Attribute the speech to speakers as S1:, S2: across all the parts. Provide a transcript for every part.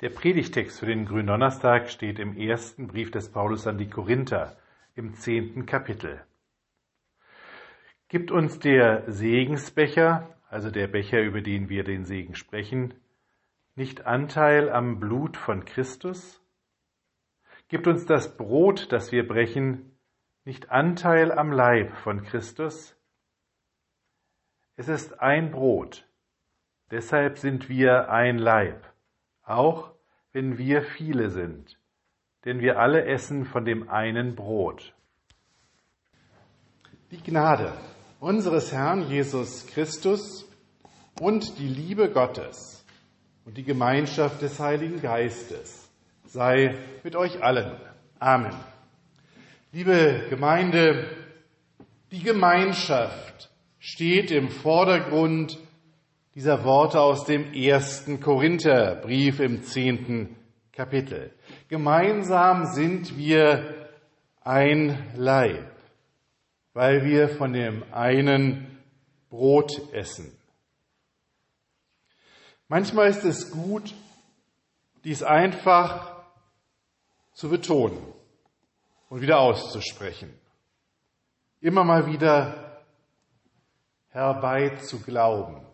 S1: Der Predigtext für den Gründonnerstag steht im ersten Brief des Paulus an die Korinther im zehnten Kapitel. Gibt uns der Segensbecher, also der Becher, über den wir den Segen sprechen, nicht Anteil am Blut von Christus? Gibt uns das Brot, das wir brechen, nicht Anteil am Leib von Christus? Es ist ein Brot, deshalb sind wir ein Leib auch wenn wir viele sind, denn wir alle essen von dem einen Brot.
S2: Die Gnade unseres Herrn Jesus Christus und die Liebe Gottes und die Gemeinschaft des Heiligen Geistes sei mit euch allen. Amen. Liebe Gemeinde, die Gemeinschaft steht im Vordergrund dieser Worte aus dem ersten Korintherbrief im zehnten Kapitel. Gemeinsam sind wir ein Leib, weil wir von dem einen Brot essen. Manchmal ist es gut, dies einfach zu betonen und wieder auszusprechen. Immer mal wieder herbei zu glauben.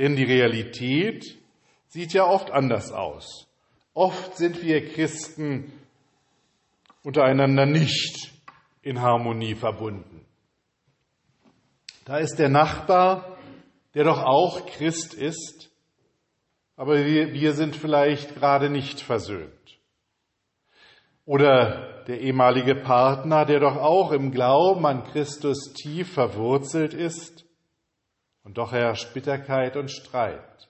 S2: Denn die Realität sieht ja oft anders aus. Oft sind wir Christen untereinander nicht in Harmonie verbunden. Da ist der Nachbar, der doch auch Christ ist, aber wir, wir sind vielleicht gerade nicht versöhnt. Oder der ehemalige Partner, der doch auch im Glauben an Christus tief verwurzelt ist, und doch herrscht Bitterkeit und Streit.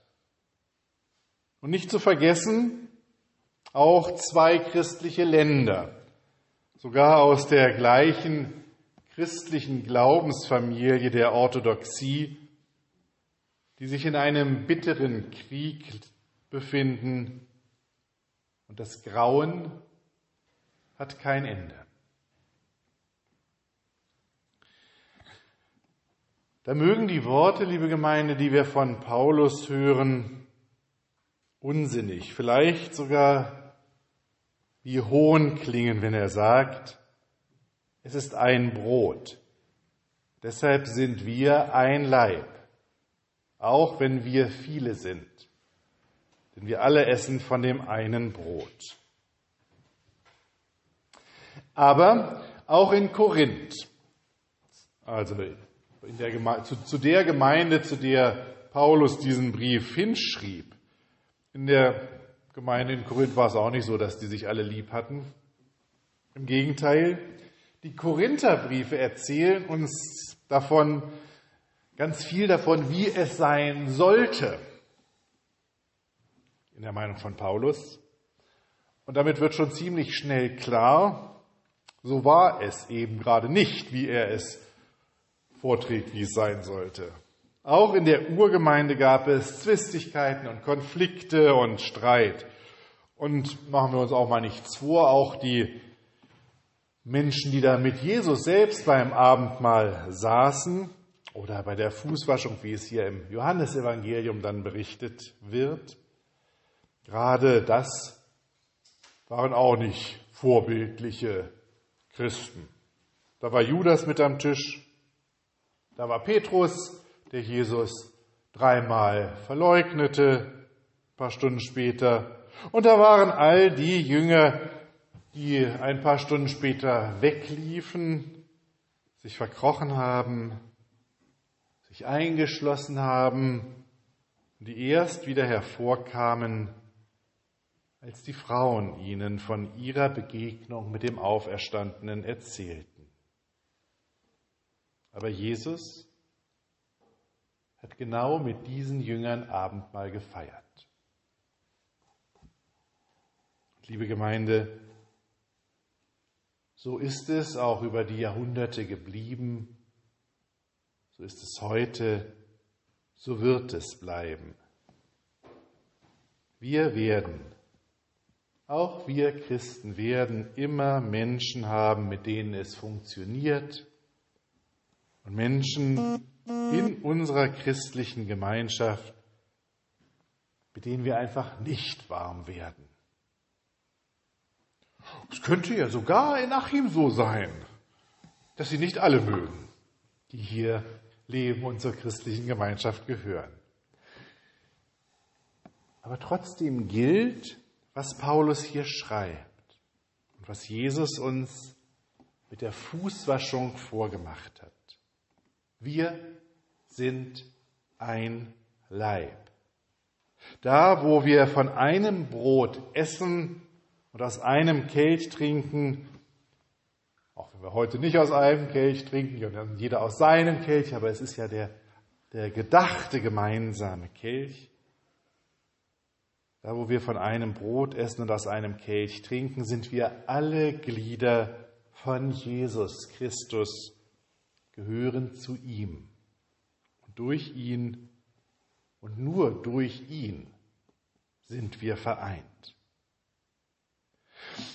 S2: Und nicht zu vergessen, auch zwei christliche Länder, sogar aus der gleichen christlichen Glaubensfamilie der Orthodoxie, die sich in einem bitteren Krieg befinden und das Grauen hat kein Ende. Da mögen die Worte, liebe Gemeinde, die wir von Paulus hören, unsinnig, vielleicht sogar wie Hohn klingen, wenn er sagt, es ist ein Brot. Deshalb sind wir ein Leib, auch wenn wir viele sind. Denn wir alle essen von dem einen Brot. Aber auch in Korinth, also der zu, zu der Gemeinde, zu der Paulus diesen Brief hinschrieb. In der Gemeinde in Korinth war es auch nicht so, dass die sich alle lieb hatten. Im Gegenteil, die Korintherbriefe erzählen uns davon, ganz viel davon, wie es sein sollte. In der Meinung von Paulus. Und damit wird schon ziemlich schnell klar, so war es eben gerade nicht, wie er es vorträgt, wie es sein sollte. Auch in der Urgemeinde gab es Zwistigkeiten und Konflikte und Streit. Und machen wir uns auch mal nichts vor, auch die Menschen, die da mit Jesus selbst beim Abendmahl saßen oder bei der Fußwaschung, wie es hier im Johannesevangelium dann berichtet wird, gerade das waren auch nicht vorbildliche Christen. Da war Judas mit am Tisch, da war Petrus, der Jesus dreimal verleugnete, ein paar Stunden später. Und da waren all die Jünger, die ein paar Stunden später wegliefen, sich verkrochen haben, sich eingeschlossen haben die erst wieder hervorkamen, als die Frauen ihnen von ihrer Begegnung mit dem Auferstandenen erzählten. Aber Jesus hat genau mit diesen Jüngern Abendmahl gefeiert. Liebe Gemeinde, so ist es auch über die Jahrhunderte geblieben, so ist es heute, so wird es bleiben. Wir werden, auch wir Christen werden immer Menschen haben, mit denen es funktioniert, und Menschen in unserer christlichen Gemeinschaft, mit denen wir einfach nicht warm werden. Es könnte ja sogar in Achim so sein, dass sie nicht alle mögen, die hier leben und zur christlichen Gemeinschaft gehören. Aber trotzdem gilt, was Paulus hier schreibt und was Jesus uns mit der Fußwaschung vorgemacht hat. Wir sind ein Leib. Da, wo wir von einem Brot essen und aus einem Kelch trinken, auch wenn wir heute nicht aus einem Kelch trinken, jeder aus seinem Kelch, aber es ist ja der, der gedachte gemeinsame Kelch. Da, wo wir von einem Brot essen und aus einem Kelch trinken, sind wir alle Glieder von Jesus Christus, gehören zu ihm. Und durch ihn und nur durch ihn sind wir vereint.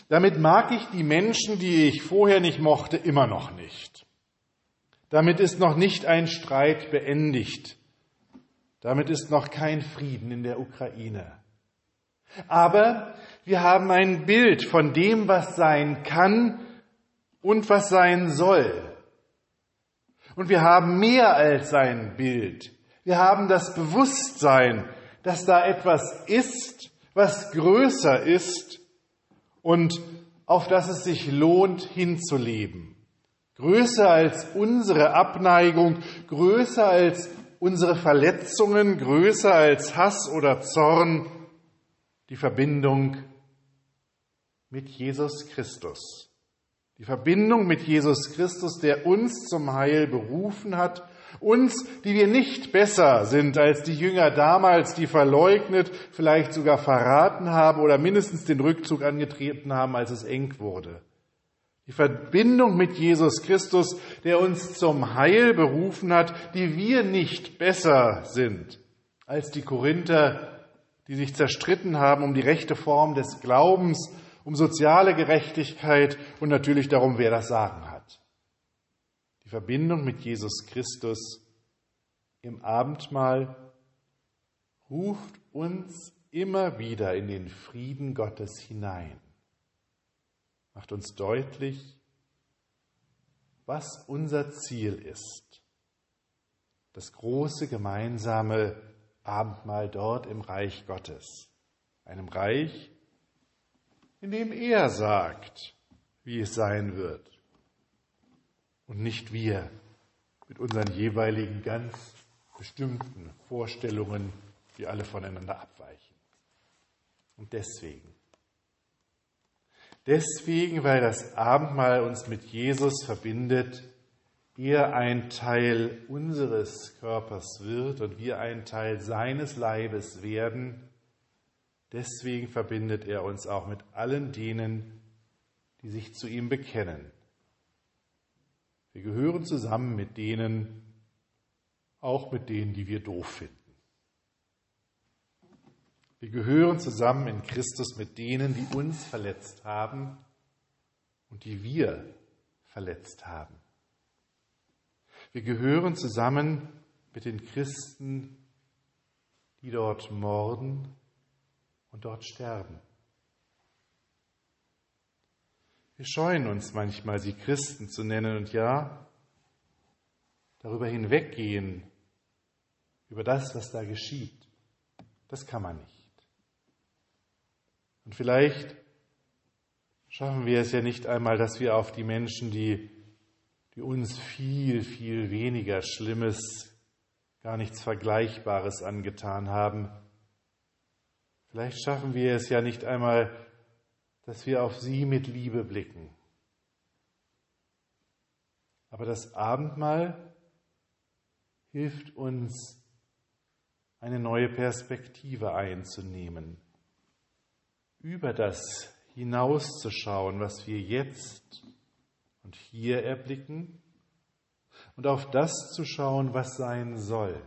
S2: Damit mag ich die Menschen, die ich vorher nicht mochte, immer noch nicht. Damit ist noch nicht ein Streit beendigt. Damit ist noch kein Frieden in der Ukraine. Aber wir haben ein Bild von dem, was sein kann und was sein soll. Und wir haben mehr als ein Bild. Wir haben das Bewusstsein, dass da etwas ist, was größer ist und auf das es sich lohnt hinzuleben. Größer als unsere Abneigung, größer als unsere Verletzungen, größer als Hass oder Zorn, die Verbindung mit Jesus Christus. Die Verbindung mit Jesus Christus, der uns zum Heil berufen hat, uns, die wir nicht besser sind als die Jünger damals, die verleugnet, vielleicht sogar verraten haben oder mindestens den Rückzug angetreten haben, als es eng wurde. Die Verbindung mit Jesus Christus, der uns zum Heil berufen hat, die wir nicht besser sind als die Korinther, die sich zerstritten haben um die rechte Form des Glaubens um soziale Gerechtigkeit und natürlich darum, wer das Sagen hat. Die Verbindung mit Jesus Christus im Abendmahl ruft uns immer wieder in den Frieden Gottes hinein, macht uns deutlich, was unser Ziel ist. Das große gemeinsame Abendmahl dort im Reich Gottes, einem Reich, in dem er sagt, wie es sein wird. Und nicht wir mit unseren jeweiligen ganz bestimmten Vorstellungen, die alle voneinander abweichen. Und deswegen, deswegen, weil das Abendmahl uns mit Jesus verbindet, er ein Teil unseres Körpers wird und wir ein Teil seines Leibes werden, Deswegen verbindet er uns auch mit allen denen, die sich zu ihm bekennen. Wir gehören zusammen mit denen, auch mit denen, die wir doof finden. Wir gehören zusammen in Christus mit denen, die uns verletzt haben und die wir verletzt haben. Wir gehören zusammen mit den Christen, die dort morden und dort sterben. Wir scheuen uns manchmal, sie Christen zu nennen und ja, darüber hinweggehen, über das, was da geschieht. Das kann man nicht. Und vielleicht schaffen wir es ja nicht einmal, dass wir auf die Menschen, die, die uns viel, viel weniger Schlimmes, gar nichts Vergleichbares angetan haben, Vielleicht schaffen wir es ja nicht einmal, dass wir auf sie mit Liebe blicken. Aber das Abendmahl hilft uns, eine neue Perspektive einzunehmen, über das hinauszuschauen, was wir jetzt und hier erblicken, und auf das zu schauen, was sein soll.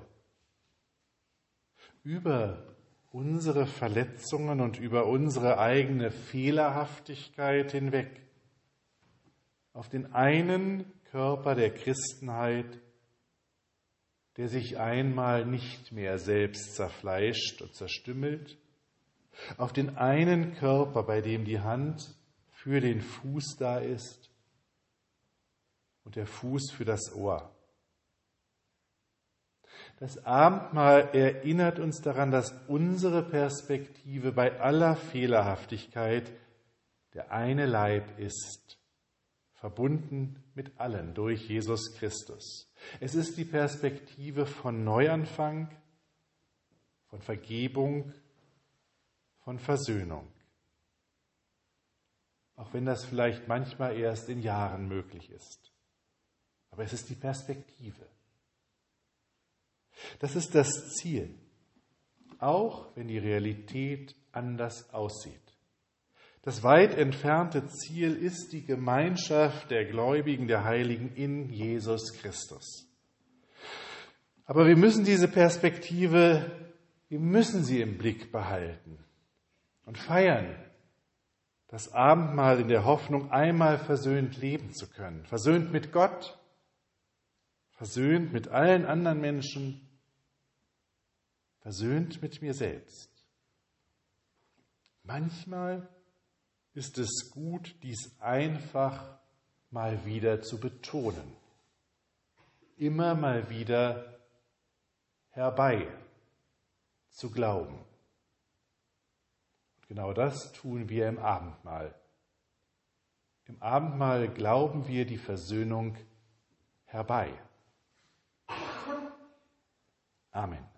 S2: Über unsere Verletzungen und über unsere eigene Fehlerhaftigkeit hinweg auf den einen Körper der Christenheit, der sich einmal nicht mehr selbst zerfleischt und zerstümmelt, auf den einen Körper, bei dem die Hand für den Fuß da ist und der Fuß für das Ohr. Das Abendmahl erinnert uns daran, dass unsere Perspektive bei aller Fehlerhaftigkeit der eine Leib ist, verbunden mit allen durch Jesus Christus. Es ist die Perspektive von Neuanfang, von Vergebung, von Versöhnung. Auch wenn das vielleicht manchmal erst in Jahren möglich ist. Aber es ist die Perspektive. Das ist das Ziel, auch wenn die Realität anders aussieht. Das weit entfernte Ziel ist die Gemeinschaft der Gläubigen, der Heiligen in Jesus Christus. Aber wir müssen diese Perspektive, wir müssen sie im Blick behalten und feiern das Abendmahl in der Hoffnung, einmal versöhnt leben zu können. Versöhnt mit Gott, versöhnt mit allen anderen Menschen, versöhnt mit mir selbst. Manchmal ist es gut, dies einfach mal wieder zu betonen, immer mal wieder herbei zu glauben. Und genau das tun wir im Abendmahl. Im Abendmahl glauben wir die Versöhnung herbei. Amen.